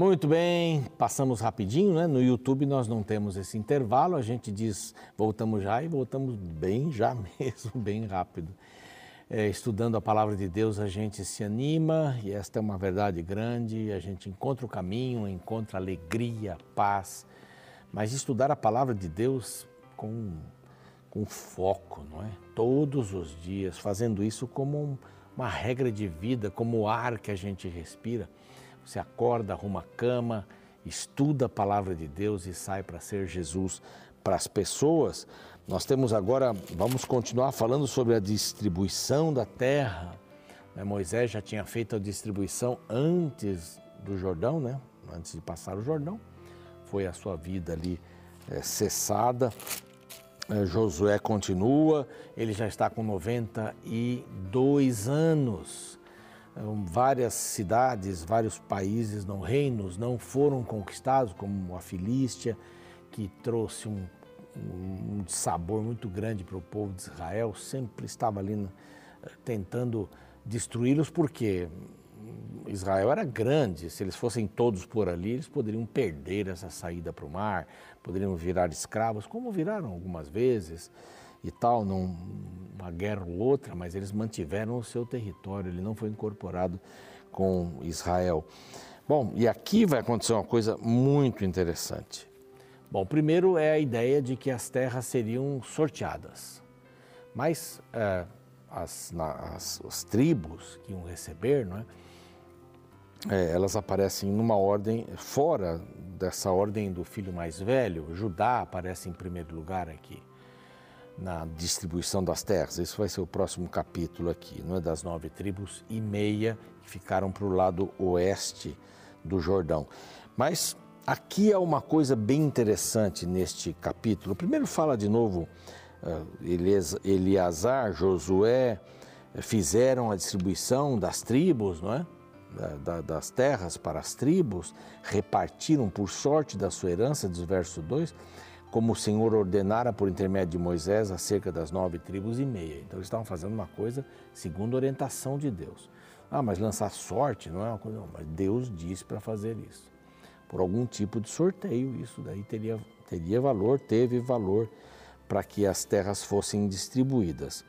Muito bem, passamos rapidinho, né? No YouTube nós não temos esse intervalo, a gente diz voltamos já e voltamos bem já mesmo, bem rápido. É, estudando a palavra de Deus a gente se anima e esta é uma verdade grande, a gente encontra o caminho, encontra alegria, paz, mas estudar a palavra de Deus com, com foco, não é? Todos os dias, fazendo isso como um, uma regra de vida, como o ar que a gente respira você acorda, arruma a cama, estuda a palavra de Deus e sai para ser Jesus para as pessoas. Nós temos agora, vamos continuar falando sobre a distribuição da terra. Né, Moisés já tinha feito a distribuição antes do Jordão, né? antes de passar o Jordão. Foi a sua vida ali é, cessada. É, Josué continua, ele já está com 92 anos. Então, várias cidades, vários países, não reinos, não foram conquistados, como a Filístia, que trouxe um, um sabor muito grande para o povo de Israel, sempre estava ali tentando destruí-los, porque Israel era grande, se eles fossem todos por ali, eles poderiam perder essa saída para o mar, poderiam virar escravos, como viraram algumas vezes e tal, numa guerra ou outra, mas eles mantiveram o seu território, ele não foi incorporado com Israel. Bom, e aqui vai acontecer uma coisa muito interessante. Bom, primeiro é a ideia de que as terras seriam sorteadas, mas é, as, as, as, tribos que iam receber, não é? É, elas aparecem numa ordem fora dessa ordem do filho mais velho. Judá aparece em primeiro lugar aqui na distribuição das terras. Esse vai ser o próximo capítulo aqui, não é? Das nove tribos e meia que ficaram para o lado oeste do Jordão. Mas aqui há uma coisa bem interessante neste capítulo. Primeiro fala de novo uh, Eleazar, Josué, eh, fizeram a distribuição das tribos, não é? Da, das terras para as tribos, repartiram por sorte da sua herança, diz o verso 2 como o Senhor ordenara por intermédio de Moisés acerca das nove tribos e meia. Então eles estavam fazendo uma coisa segundo a orientação de Deus. Ah, mas lançar sorte não é uma coisa, não, mas Deus disse para fazer isso. Por algum tipo de sorteio, isso daí teria, teria valor, teve valor para que as terras fossem distribuídas.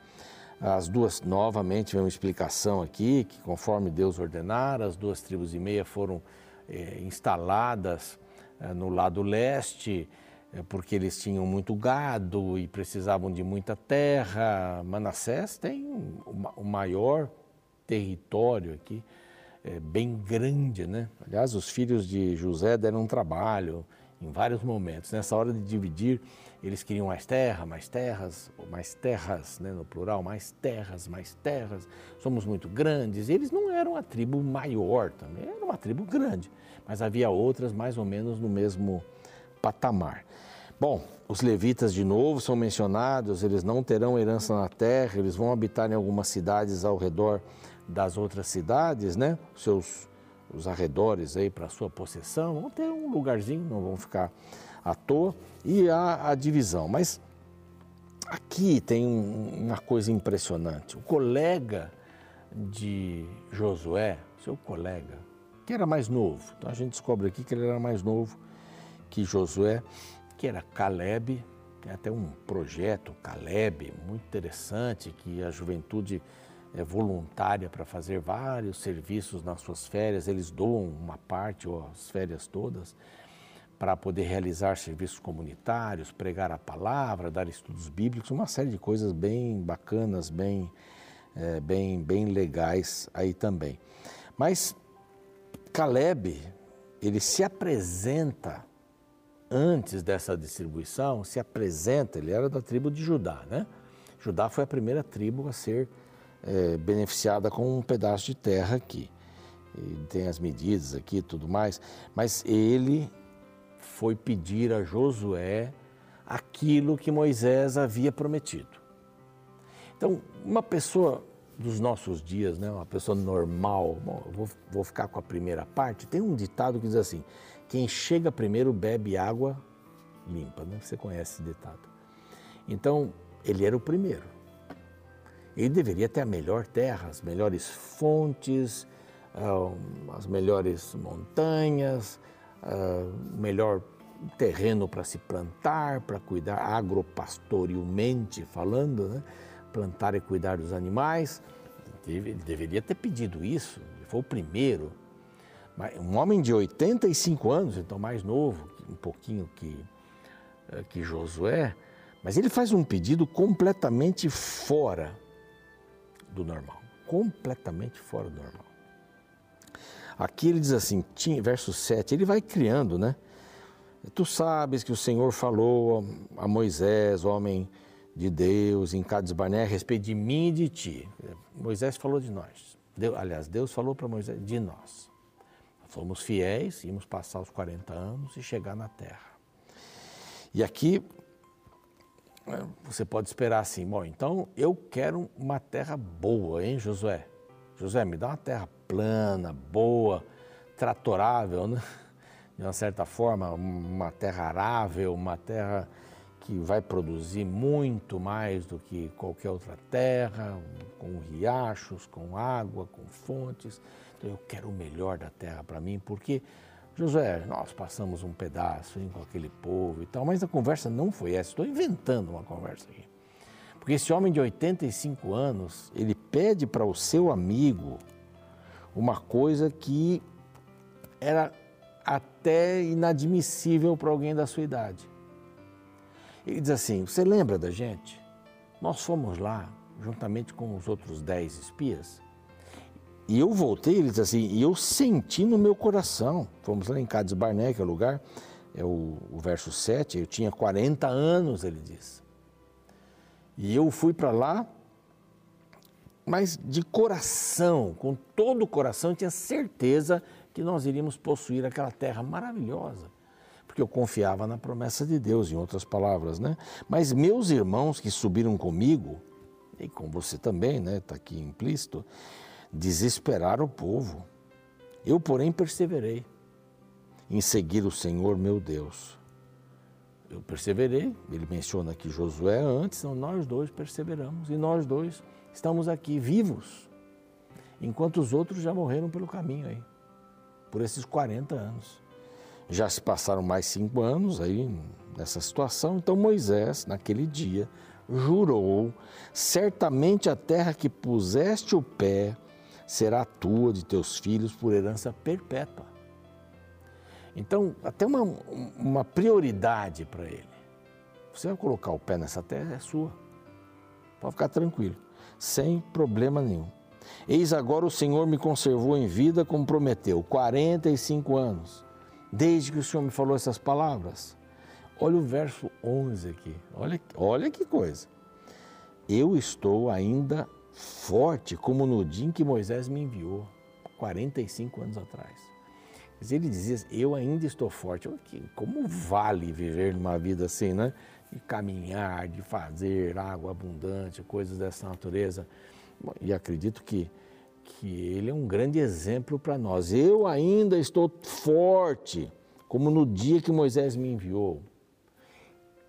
As duas, novamente, vem uma explicação aqui, que conforme Deus ordenara, as duas tribos e meia foram é, instaladas é, no lado leste, é porque eles tinham muito gado e precisavam de muita terra. Manassés tem o maior território aqui, é bem grande, né? Aliás, os filhos de José deram um trabalho em vários momentos. Nessa hora de dividir, eles queriam mais terra, mais terras, mais terras, né, no plural, mais terras, mais terras. Somos muito grandes. Eles não eram a tribo maior também, era uma tribo grande, mas havia outras mais ou menos no mesmo patamar. Bom, os levitas de novo são mencionados, eles não terão herança na terra, eles vão habitar em algumas cidades ao redor das outras cidades, né? Seus os arredores aí para sua possessão, vão ter um lugarzinho, não vão ficar à toa e a, a divisão. Mas aqui tem um, uma coisa impressionante. O colega de Josué, seu colega, que era mais novo, então a gente descobre aqui que ele era mais novo que Josué, que era Caleb, tem até um projeto Caleb muito interessante que a juventude é voluntária para fazer vários serviços nas suas férias, eles doam uma parte ou as férias todas para poder realizar serviços comunitários, pregar a palavra, dar estudos bíblicos, uma série de coisas bem bacanas, bem, é, bem, bem legais aí também. Mas Caleb, ele se apresenta antes dessa distribuição, se apresenta, ele era da tribo de Judá, né? Judá foi a primeira tribo a ser é, beneficiada com um pedaço de terra aqui. Ele tem as medidas aqui e tudo mais, mas ele foi pedir a Josué aquilo que Moisés havia prometido. Então, uma pessoa dos nossos dias, né, uma pessoa normal, bom, vou, vou ficar com a primeira parte, tem um ditado que diz assim: quem chega primeiro bebe água limpa, né? Você conhece esse ditado. Então, ele era o primeiro. Ele deveria ter a melhor terra, as melhores fontes, uh, as melhores montanhas, uh, melhor terreno para se plantar, para cuidar agropastorialmente falando, né? plantar e cuidar dos animais. Ele deveria ter pedido isso, ele foi o primeiro. Um homem de 85 anos, então mais novo, um pouquinho que, eh, que Josué, mas ele faz um pedido completamente fora do normal. Completamente fora do normal. Aqui ele diz assim, verso 7, ele vai criando, né? Tu sabes que o Senhor falou a Moisés, homem de Deus, em Cades Barné, a respeito de mim e de ti. Moisés falou de nós. Aliás, Deus falou para Moisés de nós. Fomos fiéis, íamos passar os 40 anos e chegar na terra. E aqui é, você pode esperar assim, bom, então eu quero uma terra boa, hein, Josué? Josué, me dá uma terra plana, boa, tratorável, né? De uma certa forma, uma terra arável, uma terra que vai produzir muito mais do que qualquer outra terra, com riachos, com água, com fontes. Então eu quero o melhor da terra para mim, porque Josué, nós passamos um pedaço hein, com aquele povo e tal, mas a conversa não foi essa. Estou inventando uma conversa aqui. Porque esse homem de 85 anos, ele pede para o seu amigo uma coisa que era até inadmissível para alguém da sua idade. Ele diz assim: Você lembra da gente? Nós fomos lá, juntamente com os outros dez espias, e eu voltei, ele diz assim, e eu senti no meu coração, fomos lá em Cades Barné, que é o lugar, é o, o verso 7, eu tinha 40 anos, ele diz. E eu fui para lá, mas de coração, com todo o coração, eu tinha certeza que nós iríamos possuir aquela terra maravilhosa. Porque eu confiava na promessa de Deus, em outras palavras, né? Mas meus irmãos que subiram comigo, e com você também, né? Está aqui implícito, desesperar o povo. Eu, porém, perseverei em seguir o Senhor meu Deus. Eu perseverei, ele menciona aqui Josué antes, então nós dois perseveramos e nós dois estamos aqui vivos, enquanto os outros já morreram pelo caminho aí, por esses 40 anos. Já se passaram mais cinco anos aí nessa situação, então Moisés, naquele dia, jurou: certamente a terra que puseste o pé será tua de teus filhos por herança perpétua. Então, até uma, uma prioridade para ele. Você vai colocar o pé nessa terra, é sua. Pode ficar tranquilo, sem problema nenhum. Eis agora o Senhor me conservou em vida como prometeu, 45 anos, desde que o Senhor me falou essas palavras. Olha o verso 11 aqui, olha, olha que coisa. Eu estou ainda forte como no dia em que Moisés me enviou, 45 anos atrás. Mas ele dizia: Eu ainda estou forte. Como vale viver numa vida assim, né? De caminhar, de fazer água abundante, coisas dessa natureza. E acredito que, que ele é um grande exemplo para nós. Eu ainda estou forte, como no dia que Moisés me enviou.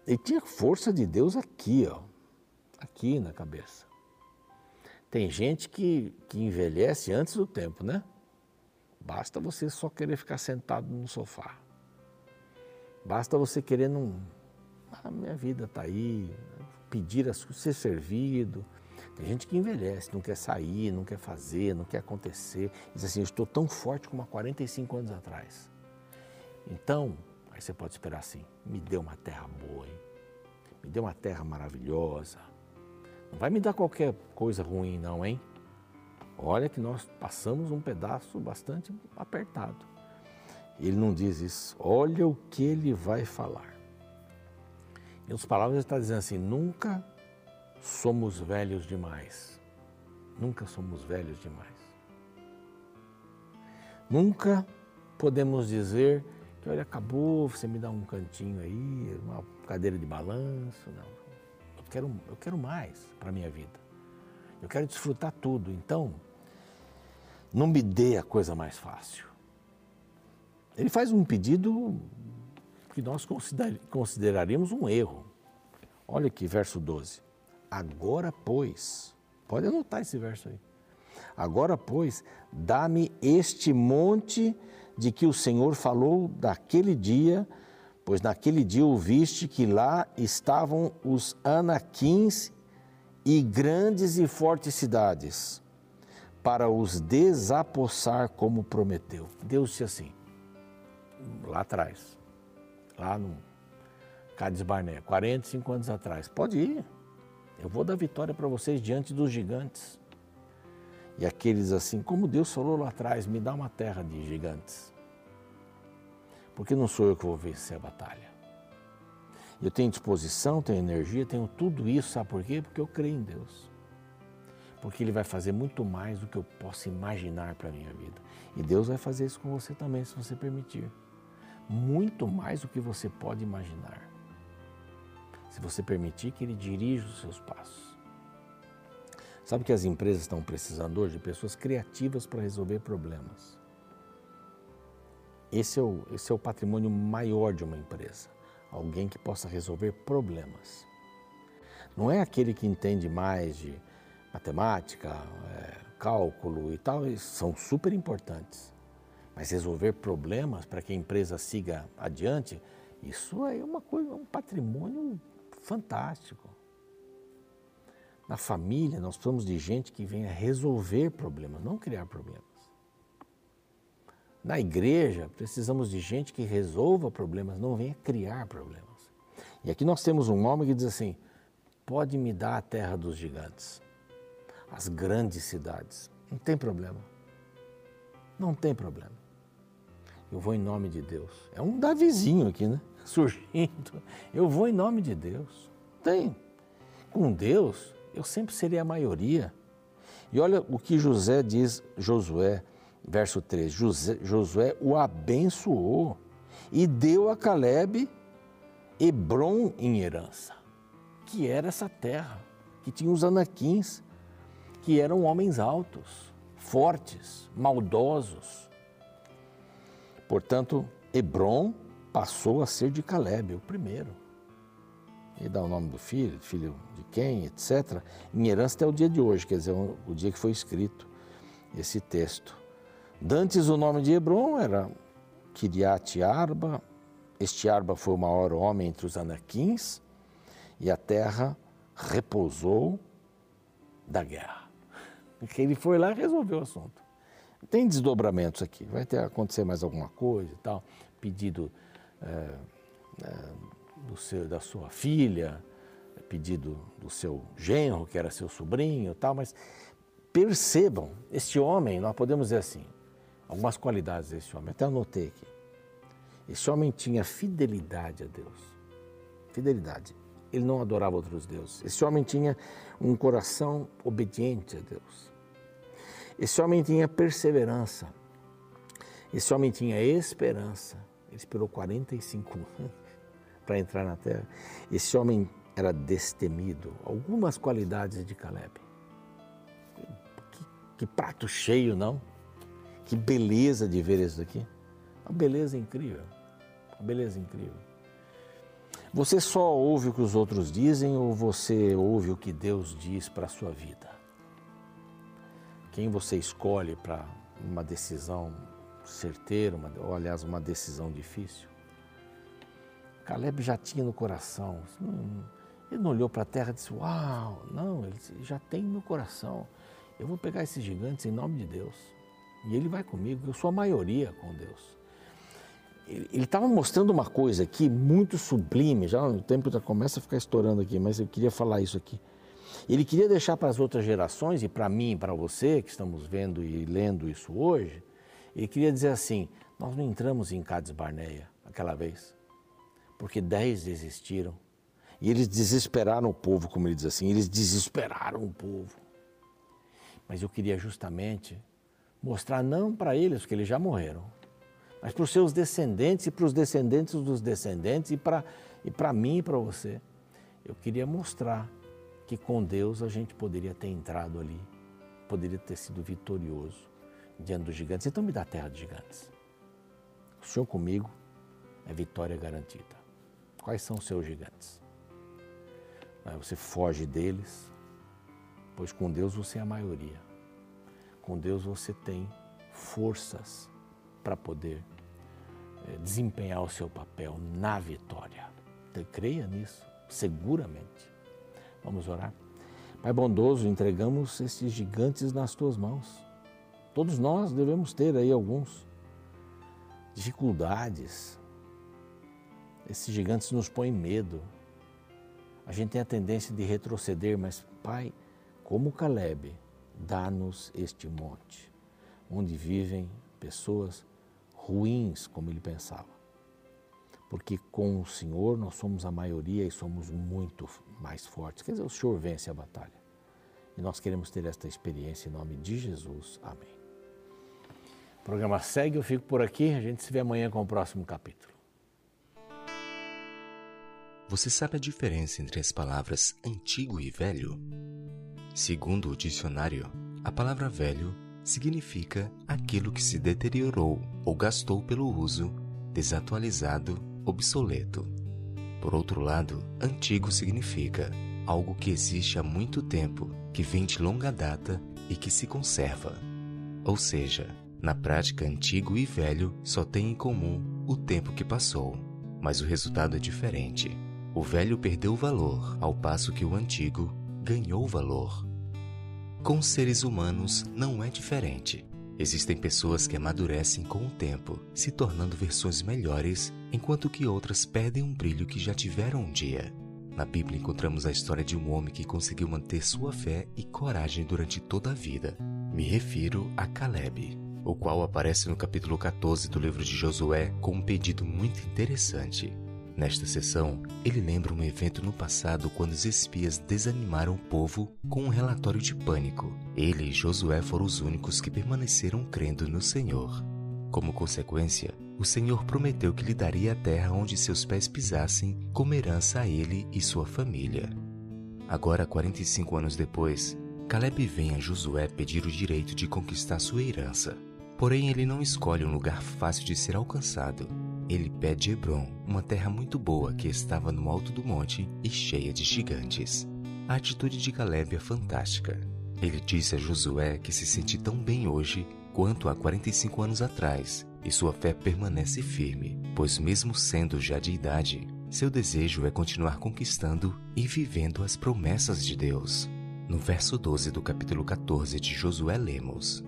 Ele tinha força de Deus aqui, ó, aqui na cabeça. Tem gente que, que envelhece antes do tempo, né? Basta você só querer ficar sentado no sofá. Basta você querer não. Ah, minha vida está aí, pedir a ser servido. Tem gente que envelhece, não quer sair, não quer fazer, não quer acontecer. Diz assim: Eu estou tão forte como há 45 anos atrás. Então, aí você pode esperar assim: me dê uma terra boa, hein? me dê uma terra maravilhosa não vai me dar qualquer coisa ruim, não, hein? Olha que nós passamos um pedaço bastante apertado. Ele não diz isso. Olha o que ele vai falar. Em outras palavras, ele está dizendo assim: nunca somos velhos demais. Nunca somos velhos demais. Nunca podemos dizer que, olha, acabou, você me dá um cantinho aí, uma cadeira de balanço. Não quero, eu quero mais para a minha vida. Eu quero desfrutar tudo. Então, não me dê a coisa mais fácil. Ele faz um pedido que nós consideraríamos um erro. Olha aqui, verso 12. Agora, pois, pode anotar esse verso aí. Agora, pois, dá-me este monte de que o Senhor falou daquele dia, pois naquele dia ouviste que lá estavam os anaquins e grandes e fortes cidades, para os desapossar como prometeu. Deus disse assim, lá atrás, lá no Cádiz Barné, 45 anos atrás, pode ir, eu vou dar vitória para vocês diante dos gigantes. E aqueles assim, como Deus falou lá atrás, me dá uma terra de gigantes. Porque não sou eu que vou vencer a batalha. Eu tenho disposição, tenho energia, tenho tudo isso, sabe por quê? Porque eu creio em Deus. Porque Ele vai fazer muito mais do que eu posso imaginar para a minha vida. E Deus vai fazer isso com você também, se você permitir. Muito mais do que você pode imaginar. Se você permitir que Ele dirija os seus passos. Sabe que as empresas estão precisando hoje de pessoas criativas para resolver problemas. Esse é, o, esse é o patrimônio maior de uma empresa. Alguém que possa resolver problemas. Não é aquele que entende mais de matemática, é, cálculo e tal, são super importantes. Mas resolver problemas para que a empresa siga adiante, isso é uma coisa, um patrimônio fantástico. Na família, nós precisamos de gente que venha resolver problemas, não criar problemas. Na igreja, precisamos de gente que resolva problemas, não venha criar problemas. E aqui nós temos um homem que diz assim: pode me dar a terra dos gigantes, as grandes cidades. Não tem problema. Não tem problema. Eu vou em nome de Deus. É um Davizinho aqui, né? Surgindo. Eu vou em nome de Deus. Tem. Com Deus, eu sempre serei a maioria. E olha o que José diz, Josué, verso 3. José, Josué o abençoou e deu a Caleb Hebron em herança, que era essa terra, que tinha os anaquins, que eram homens altos, fortes, maldosos. Portanto, Hebron passou a ser de Caleb, o primeiro e dá o nome do filho, filho de quem, etc., em herança até o dia de hoje, quer dizer, o dia que foi escrito esse texto. Dantes o nome de Hebron era Kiriat Arba, este Arba foi o maior homem entre os anaquins, e a terra repousou da guerra. Ele foi lá e resolveu o assunto. Tem desdobramentos aqui, vai ter acontecer mais alguma coisa e tal, pedido é, é, seu, da sua filha, pedido do seu genro, que era seu sobrinho e tal, mas percebam, este homem, nós podemos dizer assim, algumas qualidades desse homem, até anotei aqui. Esse homem tinha fidelidade a Deus. Fidelidade. Ele não adorava outros deuses. Esse homem tinha um coração obediente a Deus. Esse homem tinha perseverança. Esse homem tinha esperança. Ele esperou 45 anos para entrar na terra. Esse homem era destemido. Algumas qualidades de Caleb. Que, que prato cheio, não? Que beleza de ver isso aqui. Uma beleza incrível. Uma beleza incrível. Você só ouve o que os outros dizem ou você ouve o que Deus diz para a sua vida? Quem você escolhe para uma decisão certeira, uma, ou aliás, uma decisão difícil? Caleb já tinha no coração. Ele não olhou para a terra e disse: Uau, não, ele já tem no coração. Eu vou pegar esses gigantes em nome de Deus. E ele vai comigo, eu sou a maioria com Deus. Ele estava mostrando uma coisa aqui muito sublime, já o tempo já começa a ficar estourando aqui, mas eu queria falar isso aqui. Ele queria deixar para as outras gerações, e para mim e para você, que estamos vendo e lendo isso hoje, ele queria dizer assim: nós não entramos em Cades Barneia aquela vez porque dez desistiram. E eles desesperaram o povo, como ele diz assim, eles desesperaram o povo. Mas eu queria justamente mostrar não para eles, porque eles já morreram, mas para os seus descendentes e para os descendentes dos descendentes e para e para mim e para você. Eu queria mostrar que com Deus a gente poderia ter entrado ali, poderia ter sido vitorioso diante dos gigantes. Então me dá terra dos gigantes. O Senhor comigo é vitória garantida. Quais são os seus gigantes? Você foge deles, pois com Deus você é a maioria. Com Deus você tem forças para poder é, desempenhar o seu papel na vitória. Então, creia nisso, seguramente. Vamos orar? Pai bondoso, entregamos esses gigantes nas tuas mãos. Todos nós devemos ter aí alguns dificuldades. Esses gigantes nos põem medo. A gente tem a tendência de retroceder, mas, Pai, como Caleb, dá-nos este monte, onde vivem pessoas ruins, como ele pensava. Porque com o Senhor nós somos a maioria e somos muito mais fortes. Quer dizer, o Senhor vence a batalha. E nós queremos ter esta experiência em nome de Jesus. Amém. O programa segue, eu fico por aqui. A gente se vê amanhã com o próximo capítulo. Você sabe a diferença entre as palavras antigo e velho? Segundo o dicionário, a palavra velho significa aquilo que se deteriorou ou gastou pelo uso, desatualizado, obsoleto. Por outro lado, antigo significa algo que existe há muito tempo, que vem de longa data e que se conserva. Ou seja, na prática, antigo e velho só têm em comum o tempo que passou, mas o resultado é diferente. O velho perdeu valor, ao passo que o antigo ganhou valor. Com seres humanos não é diferente. Existem pessoas que amadurecem com o tempo, se tornando versões melhores, enquanto que outras perdem um brilho que já tiveram um dia. Na Bíblia encontramos a história de um homem que conseguiu manter sua fé e coragem durante toda a vida. Me refiro a Caleb, o qual aparece no capítulo 14 do livro de Josué com um pedido muito interessante. Nesta sessão, ele lembra um evento no passado quando os espias desanimaram o povo com um relatório de pânico. Ele e Josué foram os únicos que permaneceram crendo no Senhor. Como consequência, o Senhor prometeu que lhe daria a terra onde seus pés pisassem como herança a ele e sua família. Agora, 45 anos depois, Caleb vem a Josué pedir o direito de conquistar sua herança. Porém, ele não escolhe um lugar fácil de ser alcançado ele pede Hebron, uma terra muito boa que estava no alto do monte e cheia de gigantes. A atitude de Caleb é fantástica. Ele disse a Josué que se sente tão bem hoje quanto há 45 anos atrás, e sua fé permanece firme, pois, mesmo sendo já de idade, seu desejo é continuar conquistando e vivendo as promessas de Deus. No verso 12 do capítulo 14 de Josué, lemos: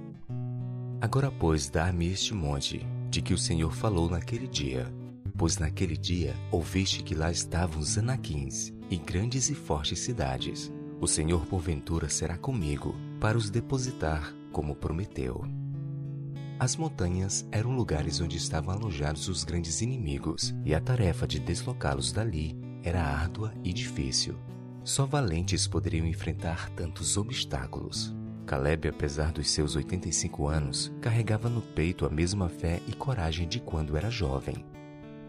Agora, pois, dá-me este monte de que o Senhor falou naquele dia. Pois naquele dia ouviste que lá estavam os anaquins e grandes e fortes cidades. O Senhor porventura será comigo para os depositar, como prometeu. As montanhas eram lugares onde estavam alojados os grandes inimigos, e a tarefa de deslocá-los dali era árdua e difícil. Só valentes poderiam enfrentar tantos obstáculos. Caleb, apesar dos seus 85 anos, carregava no peito a mesma fé e coragem de quando era jovem.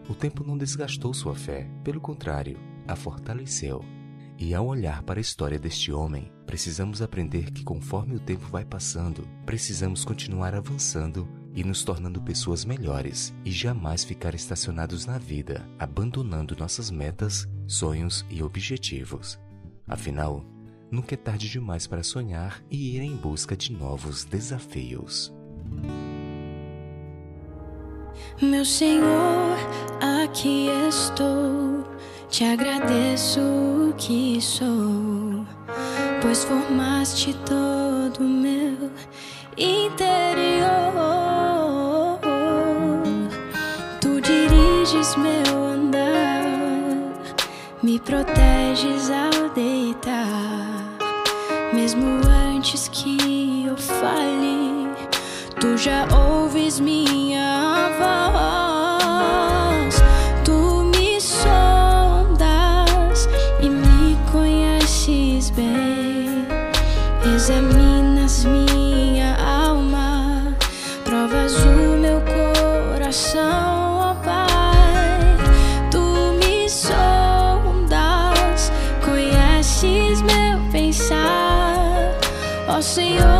O tempo não desgastou sua fé, pelo contrário, a fortaleceu. E ao olhar para a história deste homem, precisamos aprender que conforme o tempo vai passando, precisamos continuar avançando e nos tornando pessoas melhores e jamais ficar estacionados na vida, abandonando nossas metas, sonhos e objetivos. Afinal, nunca é tarde demais para sonhar e ir em busca de novos desafios. Meu Senhor, aqui estou, te agradeço o que sou, pois formaste todo o meu interior. Tu diriges meu andar, me proteges ao deitar antes que eu fale, tu já ouves minha voz. Tu me sondas e me conheces bem. Examinas minha Ó Senhor,